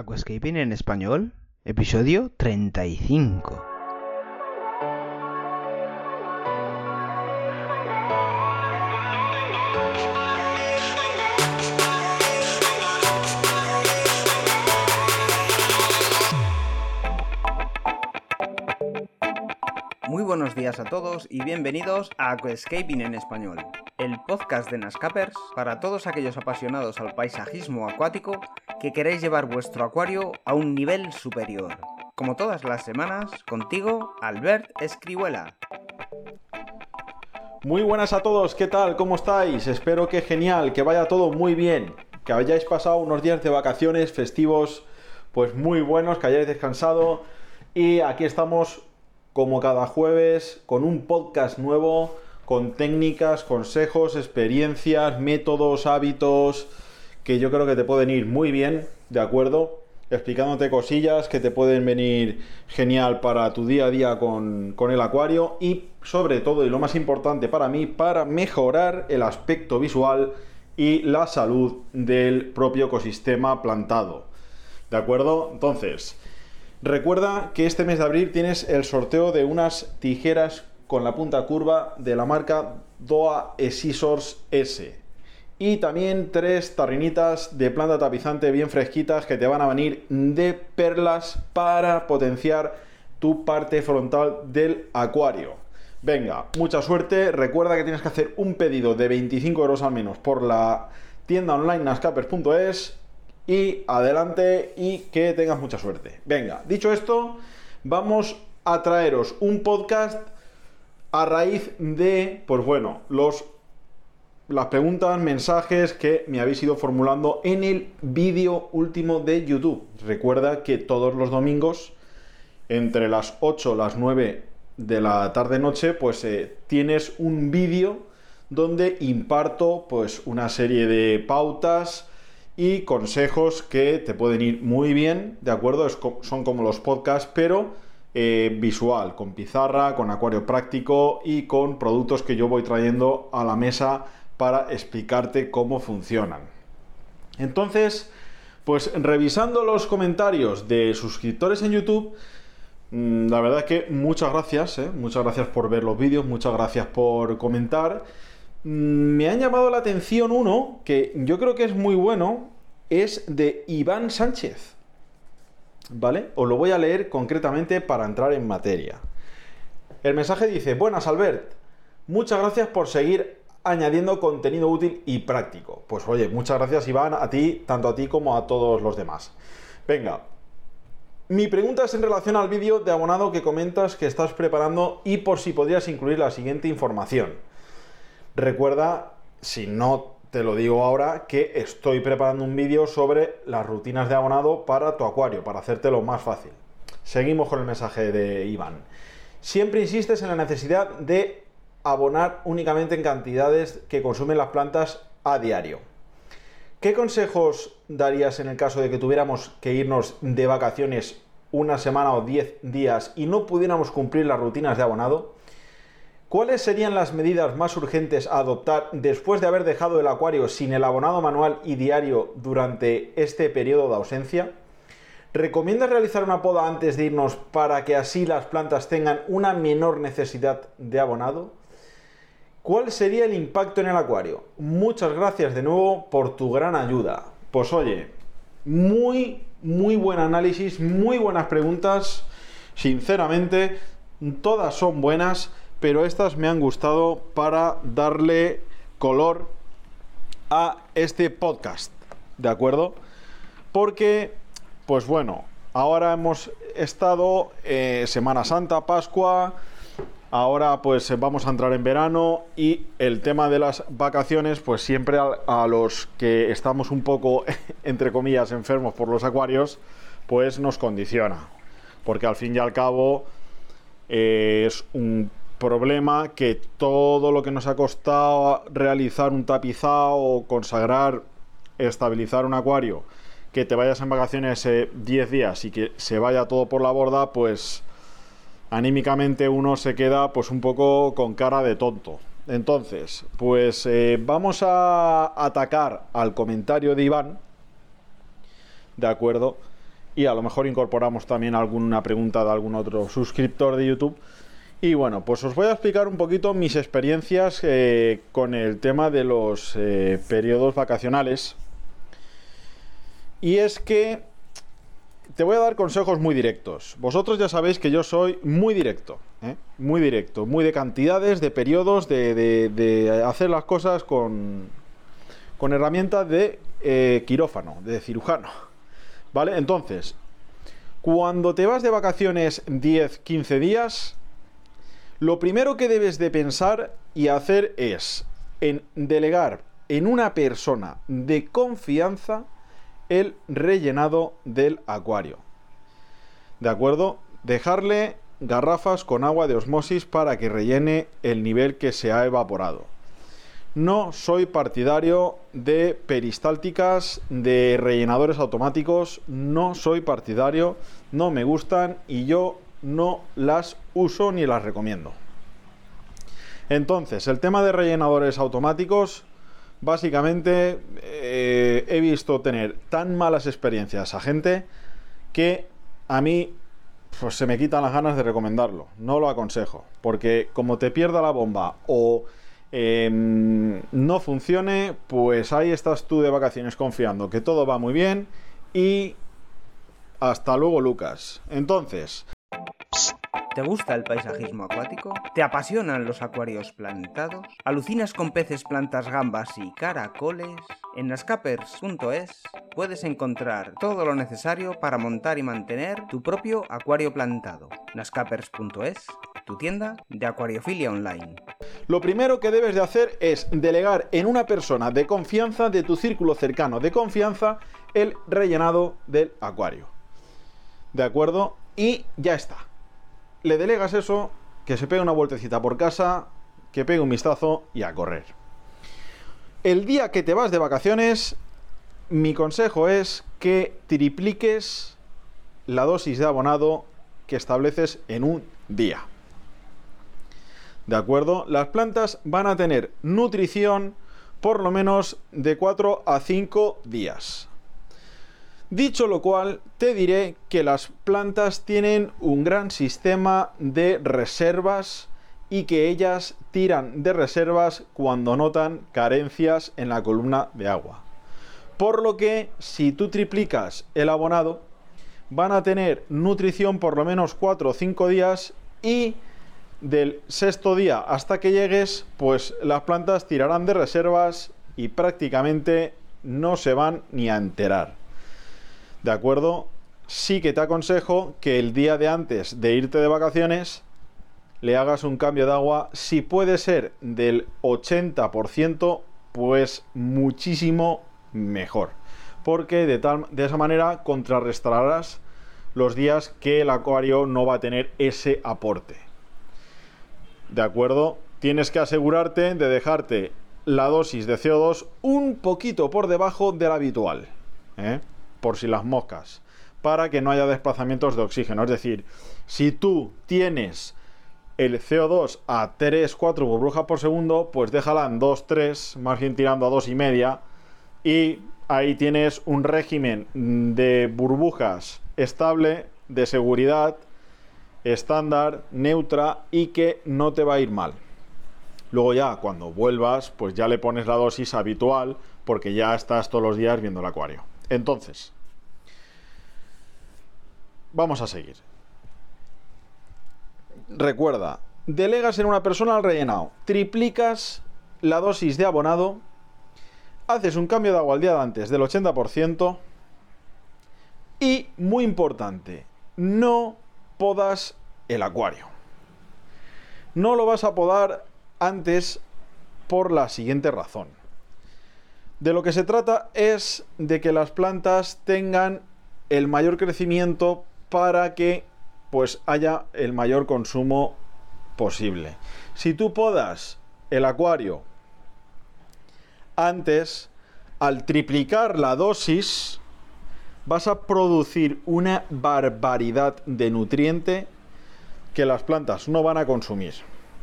Aquascaping en español, episodio 35. Muy buenos días a todos y bienvenidos a Aquascaping en español, el podcast de Nascapers para todos aquellos apasionados al paisajismo acuático que queréis llevar vuestro acuario a un nivel superior. Como todas las semanas, contigo, Albert Escribuela. Muy buenas a todos, ¿qué tal? ¿Cómo estáis? Espero que genial, que vaya todo muy bien, que hayáis pasado unos días de vacaciones festivos pues muy buenos, que hayáis descansado y aquí estamos como cada jueves con un podcast nuevo, con técnicas, consejos, experiencias, métodos, hábitos, que yo creo que te pueden ir muy bien, ¿de acuerdo? Explicándote cosillas que te pueden venir genial para tu día a día con, con el acuario y sobre todo, y lo más importante para mí, para mejorar el aspecto visual y la salud del propio ecosistema plantado. ¿De acuerdo? Entonces, recuerda que este mes de abril tienes el sorteo de unas tijeras con la punta curva de la marca Doa Esisors S y también tres tarrinitas de planta tapizante bien fresquitas que te van a venir de perlas para potenciar tu parte frontal del acuario. Venga, mucha suerte. Recuerda que tienes que hacer un pedido de 25 euros al menos por la tienda online nascapers.es y adelante y que tengas mucha suerte. Venga, dicho esto, vamos a traeros un podcast a raíz de, pues bueno, los las preguntas, mensajes que me habéis ido formulando en el vídeo último de YouTube. Recuerda que todos los domingos, entre las 8 y las 9 de la tarde-noche, pues eh, tienes un vídeo donde imparto pues una serie de pautas y consejos que te pueden ir muy bien, ¿de acuerdo? son como los podcasts, pero eh, visual, con pizarra, con acuario práctico y con productos que yo voy trayendo a la mesa para explicarte cómo funcionan. Entonces, pues revisando los comentarios de suscriptores en YouTube, mm, la verdad es que muchas gracias, ¿eh? muchas gracias por ver los vídeos, muchas gracias por comentar. Mm, me han llamado la atención uno que yo creo que es muy bueno, es de Iván Sánchez. ¿Vale? Os lo voy a leer concretamente para entrar en materia. El mensaje dice, buenas Albert, muchas gracias por seguir añadiendo contenido útil y práctico. Pues oye, muchas gracias Iván, a ti, tanto a ti como a todos los demás. Venga, mi pregunta es en relación al vídeo de abonado que comentas que estás preparando y por si podrías incluir la siguiente información. Recuerda, si no te lo digo ahora, que estoy preparando un vídeo sobre las rutinas de abonado para tu acuario, para hacértelo más fácil. Seguimos con el mensaje de Iván. Siempre insistes en la necesidad de abonar únicamente en cantidades que consumen las plantas a diario. ¿Qué consejos darías en el caso de que tuviéramos que irnos de vacaciones una semana o diez días y no pudiéramos cumplir las rutinas de abonado? ¿Cuáles serían las medidas más urgentes a adoptar después de haber dejado el acuario sin el abonado manual y diario durante este periodo de ausencia? ¿Recomiendas realizar una poda antes de irnos para que así las plantas tengan una menor necesidad de abonado? ¿Cuál sería el impacto en el acuario? Muchas gracias de nuevo por tu gran ayuda. Pues oye, muy, muy buen análisis, muy buenas preguntas. Sinceramente, todas son buenas, pero estas me han gustado para darle color a este podcast. ¿De acuerdo? Porque, pues bueno, ahora hemos estado eh, Semana Santa, Pascua, Ahora pues vamos a entrar en verano y el tema de las vacaciones pues siempre a, los que estamos un poco entre comillas enfermos por los acuarios pues nos condiciona. Porque al fin y al cabo eh, es un problema que todo lo que nos ha costado realizar un tapizado consagrar estabilizar un acuario que te vayas en vacaciones 10 eh, días y que se vaya todo por la borda pues anímicamente uno se queda pues un poco con cara de tonto. Entonces, pues eh, vamos a atacar al comentario de Iván, ¿de acuerdo? y a lo mejor incorporamos también alguna pregunta de algún otro suscriptor de YouTube. Y bueno, pues os voy a explicar un poquito mis experiencias eh, con el tema de los eh, periodos vacacionales. Y es que te voy a dar consejos muy directos. Vosotros ya sabéis que yo soy muy directo, ¿eh? muy directo, muy de cantidades, de periodos, de, hacer las cosas con, con herramientas de eh, quirófano, de cirujano. ¿Vale? Entonces, cuando te vas de vacaciones 10, 15 días, lo primero que debes de pensar y hacer es en delegar en una persona de confianza el rellenado del acuario. ¿De acuerdo? Dejarle garrafas con agua de osmosis para que rellene el nivel que se ha evaporado. No soy partidario de peristálticas, de rellenadores automáticos, no soy partidario, no me gustan y yo no las uso ni las recomiendo. Entonces, el tema de rellenadores automáticos básicamente eh, he visto tener tan malas experiencias a gente que a mí pues, se me quitan las ganas de recomendarlo. No lo aconsejo. Porque como te pierda la bomba o em, no funcione, pues ahí estás tú de vacaciones confiando que todo va muy bien y hasta luego Lucas. Entonces, ¿Te gusta el paisajismo acuático? ¿Te apasionan los acuarios plantados? ¿Alucinas con peces, plantas, gambas y caracoles? En nascapers.es puedes encontrar todo lo necesario para montar y mantener tu propio acuario plantado. nascapers.es, tu tienda de acuariofilia online. Lo primero que debes de hacer es delegar en una persona de confianza de tu círculo cercano de confianza el rellenado del acuario. ¿De acuerdo? Y ya está le delegas eso, que se pegue una vueltecita por casa, que pegue un vistazo y a correr. El día que te vas de vacaciones, mi consejo es que tripliques la dosis de abonado que estableces en un día. ¿De acuerdo? Las plantas van a tener nutrición por lo menos de 4 a 5 días. Dicho lo cual, te diré que las plantas tienen un gran sistema de reservas y que ellas tiran de reservas cuando notan carencias en la columna de agua. Por lo que si tú triplicas el abonado, van a tener nutrición por lo menos 4 o 5 días y del sexto día hasta que llegues, pues las plantas tirarán de reservas y prácticamente no se van ni a enterar. ¿De acuerdo? Sí que te aconsejo que el día de antes de irte de vacaciones le hagas un cambio de agua, si puede ser del 80%, pues muchísimo mejor. Porque de, tal, de esa manera contrarrestarás los días que el acuario no va a tener ese aporte. ¿De acuerdo? Tienes que asegurarte de dejarte la dosis de CO2 un poquito por debajo de la habitual. ¿eh? Por si las moscas, para que no haya desplazamientos de oxígeno. Es decir, si tú tienes el CO2 a 3, 4 burbujas por segundo, pues déjala en 2, 3, más bien tirando a 2 y media, y ahí tienes un régimen de burbujas estable, de seguridad, estándar, neutra y que no te va a ir mal. Luego ya cuando vuelvas, pues ya le pones la dosis habitual porque ya estás todos los días viendo el acuario. Entonces, vamos a seguir. Recuerda, delegas en una persona al rellenado, triplicas la dosis de abonado, haces un cambio de agua al día de antes del 80% y, muy importante, no podas el acuario. No lo vas a podar antes por la siguiente razón. De lo que se trata es de que las plantas tengan el mayor crecimiento para que pues haya el mayor consumo posible. Si tú podas el acuario antes, al triplicar la dosis, vas a producir una barbaridad de nutriente que las plantas no van a consumir.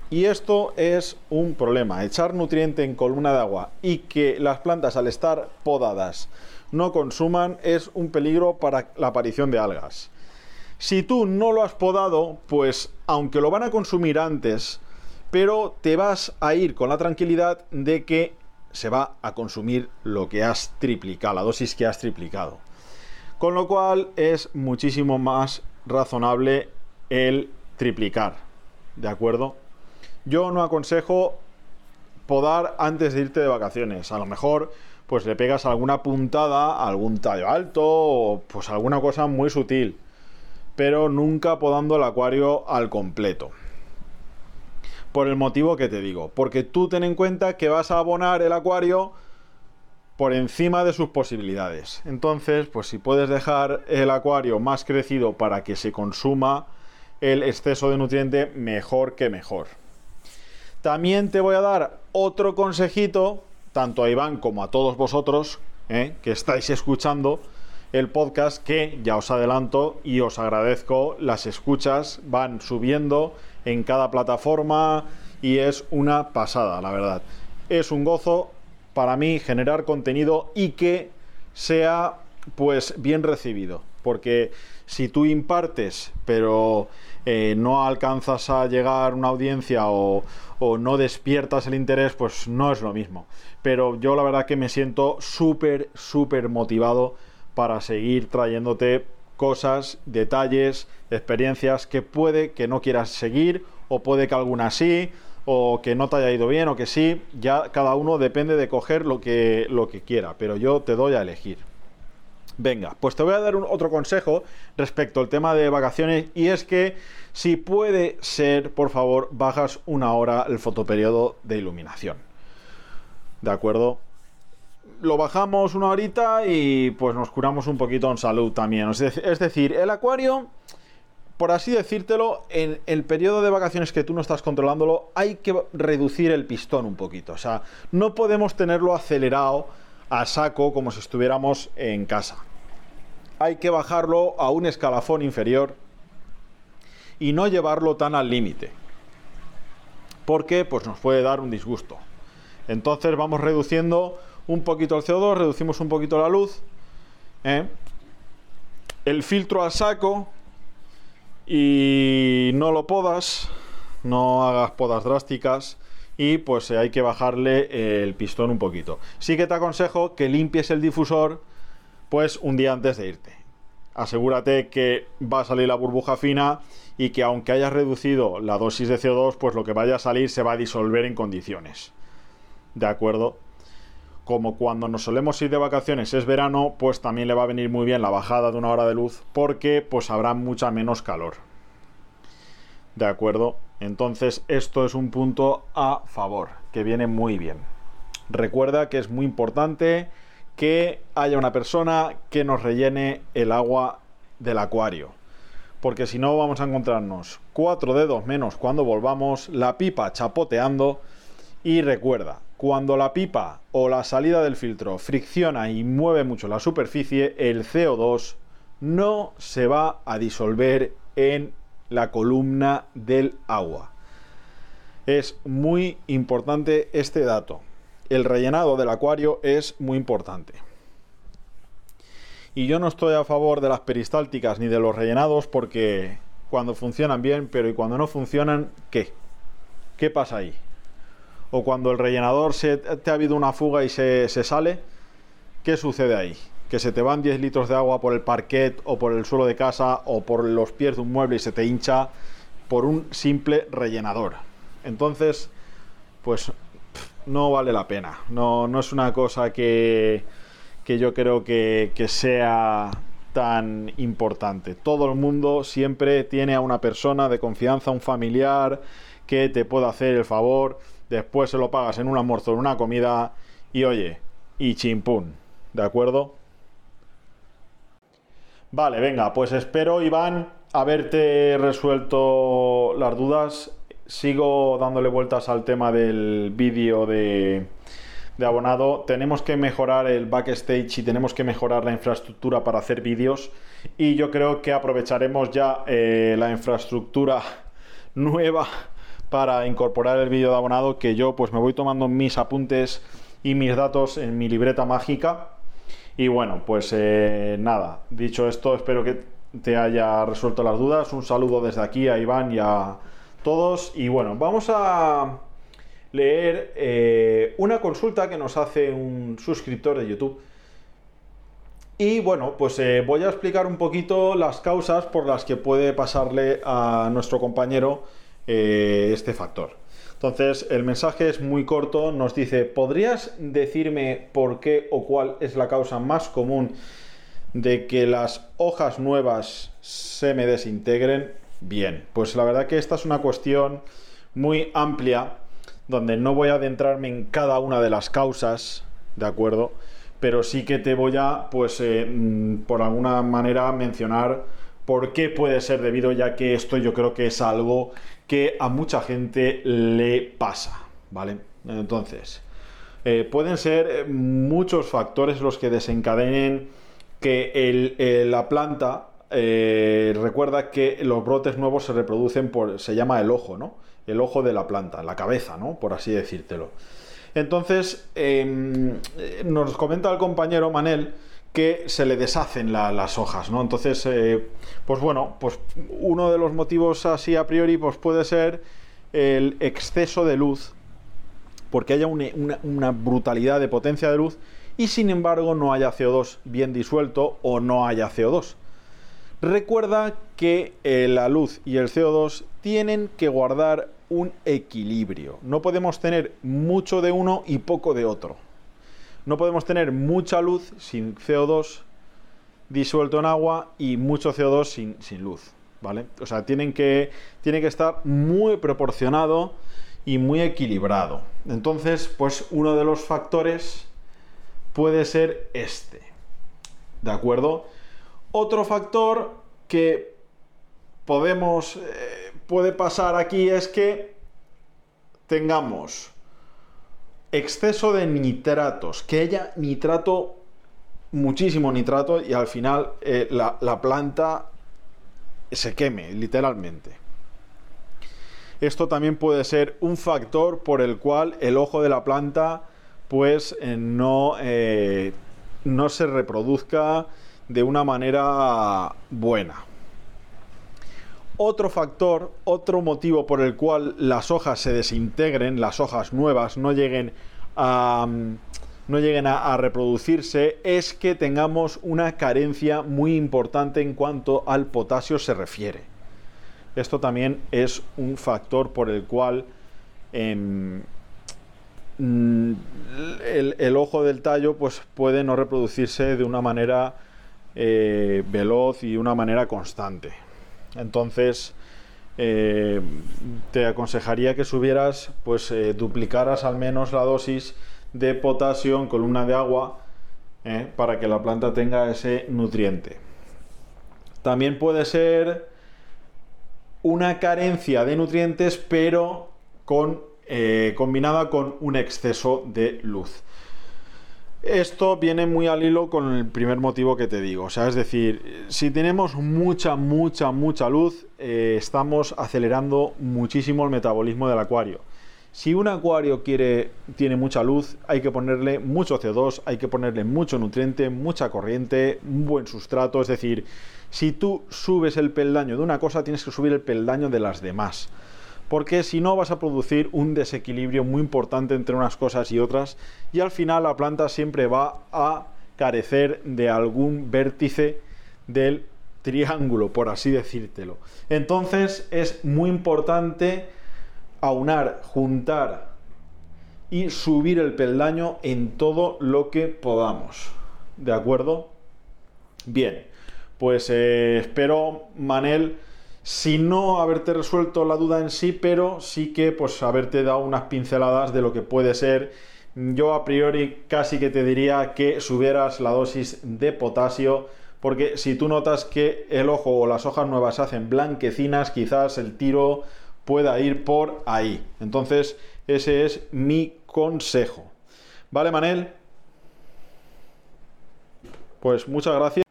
Y esto es un problema. Echar nutriente en columna de agua y que las plantas al estar podadas no consuman, es un peligro para la aparición de algas. Si tú no lo has podado, pues aunque lo van a consumir antes, pero te vas a ir con la tranquilidad de que se va a consumir lo que has triplicado, la dosis que has triplicado. Con lo cual es muchísimo más razonable el triplicar. ¿De acuerdo? Yo no aconsejo podar antes de irte de vacaciones. A lo mejor pues le pegas alguna puntada, algún tallo alto o pues alguna cosa muy sutil. Pero nunca podando el acuario al completo. Por el motivo que te digo. Porque tú ten en cuenta que vas a abonar el acuario por encima de sus posibilidades. Entonces, pues si puedes dejar el acuario más crecido para que se consuma el exceso de nutriente, mejor que mejor. También te voy a dar otro consejito, tanto a Iván como a todos vosotros ¿eh? que estáis escuchando el podcast, que ya os adelanto y os agradezco, las escuchas van subiendo en cada plataforma y es una pasada, la verdad. Es un gozo para mí generar contenido y que sea pues bien recibido, porque si tú impartes pero eh, no alcanzas a llegar a una audiencia o, o, no despiertas el interés, pues no es lo mismo. Pero yo la verdad que me siento súper, súper motivado para seguir trayéndote cosas, detalles, experiencias que puede que no quieras seguir o puede que alguna sí o que no te haya ido bien o que sí, ya cada uno depende de coger lo que, lo que quiera, pero yo te doy a elegir. Venga, pues te voy a dar un, otro consejo respecto al tema de vacaciones y es que si puede ser, por favor, bajas una hora el fotoperiodo de iluminación. ¿De acuerdo? Lo bajamos una horita y pues nos curamos un poquito en salud también. Es decir, el acuario, por así decírtelo, en el periodo de vacaciones que tú no estás controlándolo, hay que reducir el pistón un poquito. O sea, no podemos tenerlo acelerado a saco como si estuviéramos en casa. Hay que bajarlo a un escalafón inferior y no llevarlo tan al límite. Porque pues nos puede dar un disgusto. Entonces vamos reduciendo un poquito el CO2, reducimos un poquito la luz. ¿eh? El filtro al saco y no lo podas, no hagas podas drásticas y pues hay que bajarle el pistón un poquito. Sí que te aconsejo que limpies el difusor pues un día antes de irte. Asegúrate que va a salir la burbuja fina y que aunque hayas reducido la dosis de CO2, pues lo que vaya a salir se va a disolver en condiciones. ¿De acuerdo? Como cuando nos solemos ir de vacaciones es verano, pues también le va a venir muy bien la bajada de una hora de luz porque pues habrá mucha menos calor. ¿De acuerdo? Entonces esto es un punto a favor, que viene muy bien. Recuerda que es muy importante que haya una persona que nos rellene el agua del acuario. Porque si no vamos a encontrarnos cuatro dedos menos cuando volvamos, la pipa chapoteando. Y recuerda, cuando la pipa o la salida del filtro fricciona y mueve mucho la superficie, el CO2 no se va a disolver en la columna del agua. Es muy importante este dato. El rellenado del acuario es muy importante. Y yo no estoy a favor de las peristálticas ni de los rellenados porque cuando funcionan bien, pero y cuando no funcionan, ¿qué? ¿Qué pasa ahí? O cuando el rellenador se, te ha habido una fuga y se, se sale, ¿qué sucede ahí? Que se te van 10 litros de agua por el parquet o por el suelo de casa o por los pies de un mueble y se te hincha por un simple rellenador. Entonces, pues no vale la pena. No, no es una cosa que, que yo creo que, que sea tan importante. Todo el mundo siempre tiene a una persona de confianza, un familiar que te pueda hacer el favor, después se lo pagas en un almuerzo, en una comida y oye, y chimpún, ¿de acuerdo? Vale, venga, pues espero, Iván, haberte resuelto las dudas. Sigo dándole vueltas al tema del vídeo de, abonado. Tenemos que mejorar el backstage y tenemos que mejorar la infraestructura para hacer vídeos. Y yo creo que aprovecharemos ya eh, la infraestructura nueva para incorporar el vídeo de abonado. Que yo pues me voy tomando mis apuntes y mis datos en mi libreta mágica Y bueno, pues eh, nada, dicho esto, espero que te haya resuelto las dudas. Un saludo desde aquí a Iván y a todos. Y bueno, vamos a leer eh, una consulta que nos hace un suscriptor de YouTube. Y bueno, pues eh, voy a explicar un poquito las causas por las que puede pasarle a nuestro compañero este factor. Entonces, el mensaje es muy corto, nos dice, ¿podrías decirme por qué o cuál es la causa más común de que las hojas nuevas se me desintegren? Bien, pues la verdad que esta es una cuestión muy amplia, donde no voy a adentrarme en cada una de las causas, ¿de acuerdo? Pero sí que te voy a, pues, eh, mm, por alguna manera mencionar por qué puede ser debido, ya que esto yo creo que es algo que a mucha gente le pasa, ¿vale? Entonces, eh, pueden ser eh, muchos factores los que desencadenen que eh, la planta recuerda que los brotes nuevos se reproducen por, se llama el ojo, ¿no? El ojo de la planta, la cabeza, ¿no? Por así decírtelo. Entonces, em, nos comenta el compañero Manel que se le deshacen las hojas, ¿no? Entonces, eh, pues bueno, pues uno de los motivos así a priori pues puede ser el exceso de luz, porque haya una, brutalidad de potencia de luz y sin embargo no haya CO2 bien disuelto o no haya CO2. Recuerda que eh, la luz y el CO2 tienen que guardar un equilibrio. No podemos tener mucho de uno y poco de otro. No podemos tener mucha luz sin CO2 disuelto en agua y mucho CO2 sin, sin luz. ¿Vale? O sea, tienen que, tiene que estar muy proporcionado y muy equilibrado. Entonces, pues uno de los factores puede ser este. ¿De acuerdo? Otro factor que podemos, eh, puede pasar aquí es que tengamos exceso de nitratos, que haya nitrato, muchísimo nitrato y al final eh, la, la planta se queme, literalmente. Esto también puede ser un factor por el cual el ojo de la planta pues eh, no, eh, no se reproduzca de una manera buena. Otro factor, otro motivo por el cual las hojas se desintegren, las hojas nuevas no lleguen a, no lleguen a, reproducirse, es que tengamos una carencia muy importante en cuanto al potasio se refiere. Esto también es un factor por el cual mm, el, ojo del tallo pues, puede no reproducirse de una manera eh, veloz y de una manera constante. Entonces, eh, te aconsejaría que subieras, pues eh, duplicaras al menos la dosis de potasio en columna de agua eh, para que la planta tenga ese nutriente. También puede ser una carencia de nutrientes, pero con, combinada con un exceso de luz. Esto viene muy al hilo con el primer motivo que te digo. O sea, es decir, si tenemos mucha, mucha, mucha luz, eh, estamos acelerando muchísimo el metabolismo del acuario. Si un acuario quiere, tiene mucha luz, hay que ponerle mucho CO2, hay que ponerle mucho nutriente, mucha corriente, un buen sustrato. Es decir, si tú subes el peldaño de una cosa, tienes que subir el peldaño de las demás porque si no vas a producir un desequilibrio muy importante entre unas cosas y otras y al final la planta siempre va a carecer de algún vértice del triángulo, por así decírtelo. Entonces es muy importante aunar, juntar y subir el peldaño en todo lo que podamos. ¿De acuerdo? Bien, pues eh, espero, Manel, si no haberte resuelto la duda en sí, pero sí que pues haberte dado unas pinceladas de lo que puede ser. Yo a priori casi que te diría que subieras la dosis de potasio, porque si tú notas que el ojo o las hojas nuevas se hacen blanquecinas, quizás el tiro pueda ir por ahí. Entonces, ese es mi consejo. ¿Vale, Manel? Pues muchas gracias.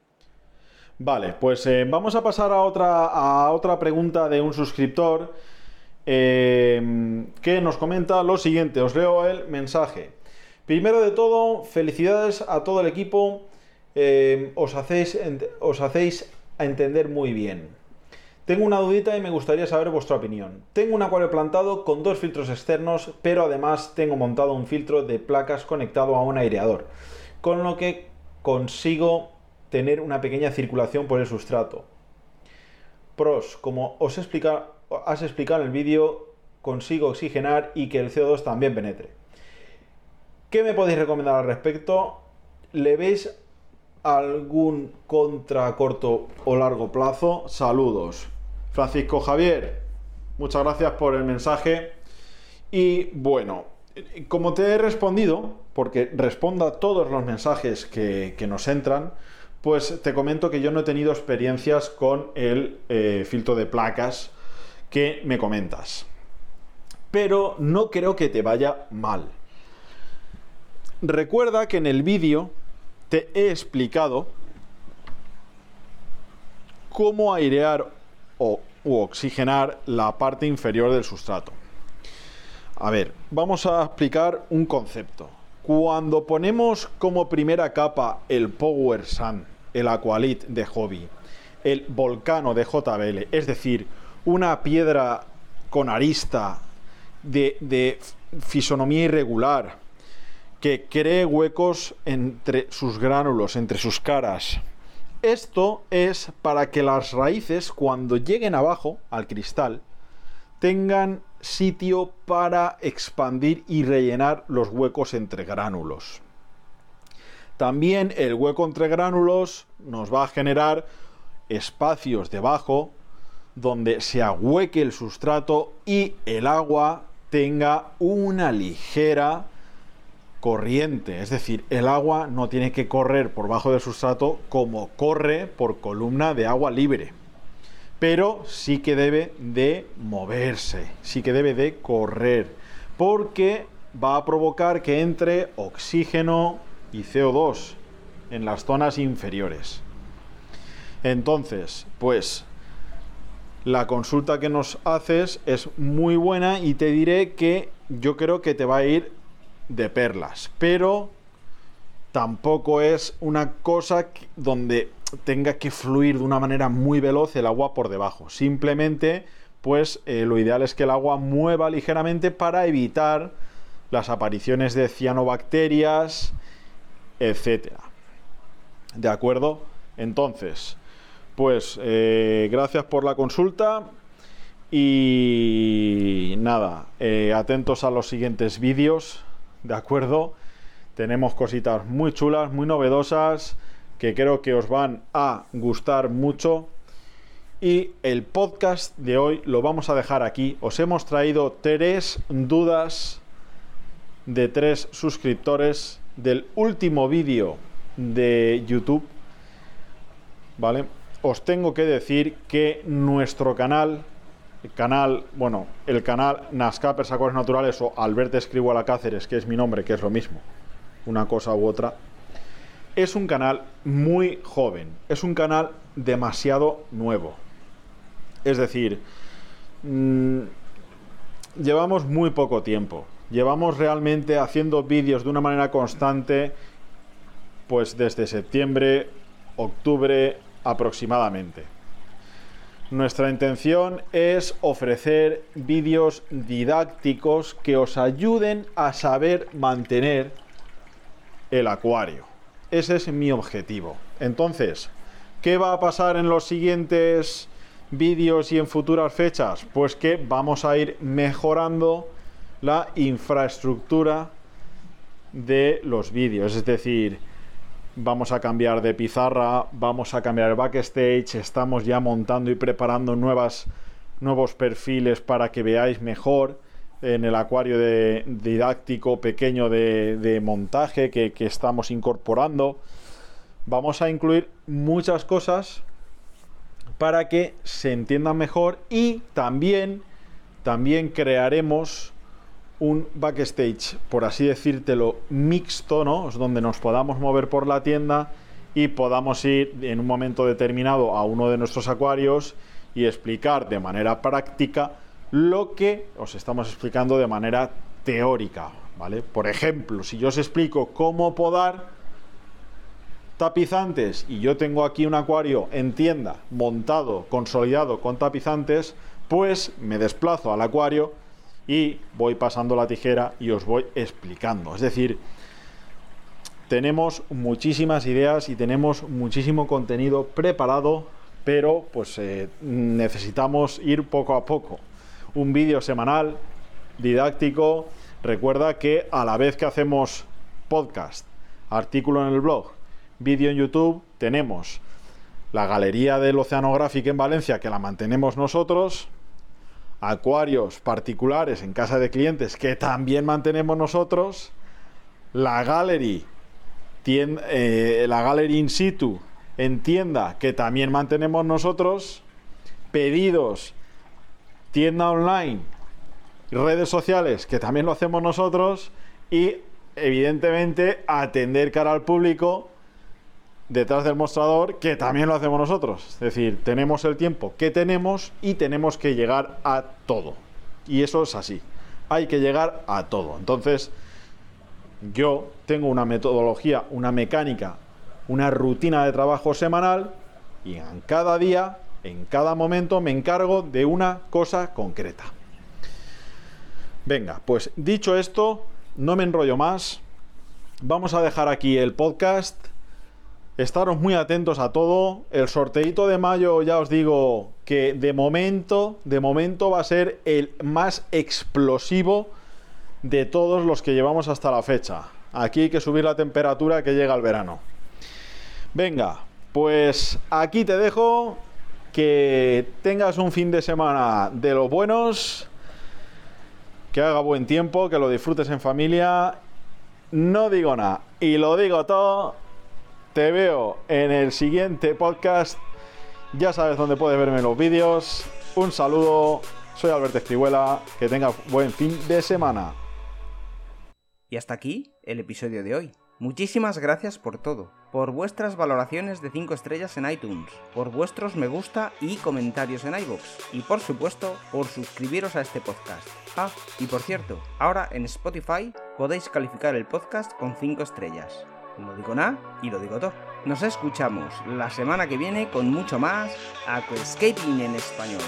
Vale, pues eh, vamos a pasar a otra, a otra pregunta de un suscriptor eh, que nos comenta lo siguiente. Os leo el mensaje. Primero de todo, felicidades a todo el equipo eh, os, hacéis, os hacéis a entender muy bien. Tengo una dudita y me gustaría saber vuestra opinión. Tengo un acuario plantado con dos filtros externos, pero además tengo montado un filtro de placas conectado a un aireador, con lo que consigo tener una pequeña circulación por el sustrato. Pros, como os explica, has explicado en el vídeo, consigo oxigenar y que el CO2 también penetre. ¿Qué me podéis recomendar al respecto? ¿Le veis algún contra corto o largo plazo? Saludos. Francisco Javier, muchas gracias por el mensaje. Y bueno, como te he respondido, porque responda a todos los mensajes que, nos entran, pues te comento que yo no he tenido experiencias con el eh, filtro de placas que me comentas. Pero no creo que te vaya mal. Recuerda que en el vídeo te he explicado cómo airear o u oxigenar la parte inferior del sustrato. A ver, vamos a explicar un concepto. Cuando ponemos como primera capa el Power Sun, el Aqualit de Hobby, el Volcano de JBL, es decir, una piedra con arista de, de fisonomía irregular, que cree huecos entre sus gránulos, entre sus caras. Esto es para que las raíces, cuando lleguen abajo al cristal, tengan sitio para expandir y rellenar los huecos entre gránulos. También el hueco entre gránulos nos va a generar espacios debajo donde se ahueque el sustrato y el agua tenga una ligera corriente, es decir, el agua no tiene que correr por bajo del sustrato como corre por columna de agua libre, pero sí que debe de moverse, sí que debe de correr, porque va a provocar que entre oxígeno y CO2 en las zonas inferiores. Entonces, pues la consulta que nos haces es muy buena y te diré que yo creo que te va a ir de perlas, pero tampoco es una cosa donde tenga que fluir de una manera muy veloz el agua por debajo. Simplemente, pues eh, lo ideal es que el agua mueva ligeramente para evitar las apariciones de cianobacterias, etcétera. ¿De acuerdo? Entonces, pues eh, gracias por la consulta y nada, eh, atentos a los siguientes vídeos ¿de acuerdo? Tenemos cositas muy chulas, muy novedosas, que creo que os van a gustar mucho. Y el podcast de hoy lo vamos a dejar aquí. Os hemos traído tres dudas de tres suscriptores del último vídeo de YouTube. ¿Vale? Os tengo que decir que nuestro canal canal, bueno, el canal Nascapers Acuarios Naturales o Alberto Escribo a la Cáceres, que es mi nombre, que es lo mismo, una cosa u otra, es un canal muy joven, es un canal demasiado nuevo. Es decir, mm, llevamos muy poco tiempo. Llevamos realmente haciendo vídeos de una manera constante, pues desde septiembre, octubre aproximadamente. Nuestra intención es ofrecer vídeos didácticos que os ayuden a saber mantener el acuario. Ese es mi objetivo. Entonces, ¿qué va a pasar en los siguientes vídeos y en futuras fechas? Pues que vamos a ir mejorando la infraestructura de los vídeos. Es decir, vamos a cambiar de pizarra, vamos a cambiar el backstage, estamos ya montando y preparando nuevas, nuevos perfiles para que veáis mejor en el acuario de, didáctico pequeño de, montaje que, que, estamos incorporando. Vamos a incluir muchas cosas para que se entiendan mejor y también, también crearemos un backstage, por así decírtelo, mixto, ¿no? Es donde nos podamos mover por la tienda y podamos ir en un momento determinado a uno de nuestros acuarios y explicar de manera práctica lo que os estamos explicando de manera teórica, ¿vale? Por ejemplo, si yo os explico cómo podar, tapizantes y yo tengo aquí un acuario en tienda montado, consolidado con tapizantes, pues me desplazo al acuario y voy pasando la tijera y os voy explicando. Es decir, tenemos muchísimas ideas y tenemos muchísimo contenido preparado, pero pues eh, necesitamos ir poco a poco. Un vídeo semanal, didáctico. Recuerda que a la vez que hacemos podcast, artículo en el blog, vídeo en YouTube, tenemos la galería del Oceanográfico en Valencia, que la mantenemos nosotros, acuarios particulares en casa de clientes, que también mantenemos nosotros, la gallery, eh, la in situ en tienda, que también mantenemos nosotros, pedidos, tienda online, redes sociales, que también lo hacemos nosotros, y evidentemente atender cara al público detrás del mostrador, que también lo hacemos nosotros. Es decir, tenemos el tiempo que tenemos y tenemos que llegar a todo. Y eso es así. Hay que llegar a todo. Entonces, yo tengo una metodología, una mecánica, una rutina de trabajo semanal y en cada día, en cada momento, me encargo de una cosa concreta. Venga, pues dicho esto, no me enrollo más. Vamos a dejar aquí el podcast Estaros muy atentos a todo. El sorteito de mayo, ya os digo que de momento, de momento va a ser el más explosivo de todos los que llevamos hasta la fecha. Aquí hay que subir la temperatura que llega el verano. Venga, pues aquí te dejo. Que tengas un fin de semana de los buenos. Que haga buen tiempo, que lo disfrutes en familia. No digo nada y lo digo todo te veo en el siguiente podcast. Ya sabes dónde puedes verme los vídeos. Un saludo. Soy Alberto Escribuela. Que tengas buen fin de semana. Y hasta aquí el episodio de hoy. Muchísimas gracias por todo, por vuestras valoraciones de 5 estrellas en iTunes, por vuestros me gusta y comentarios en iVoox, y por supuesto por suscribiros a este podcast. Ah, y por cierto, ahora en Spotify podéis calificar el podcast con 5 estrellas. No digo nada y lo digo todo. Nos escuchamos la semana que viene con mucho más Aquascaping en español.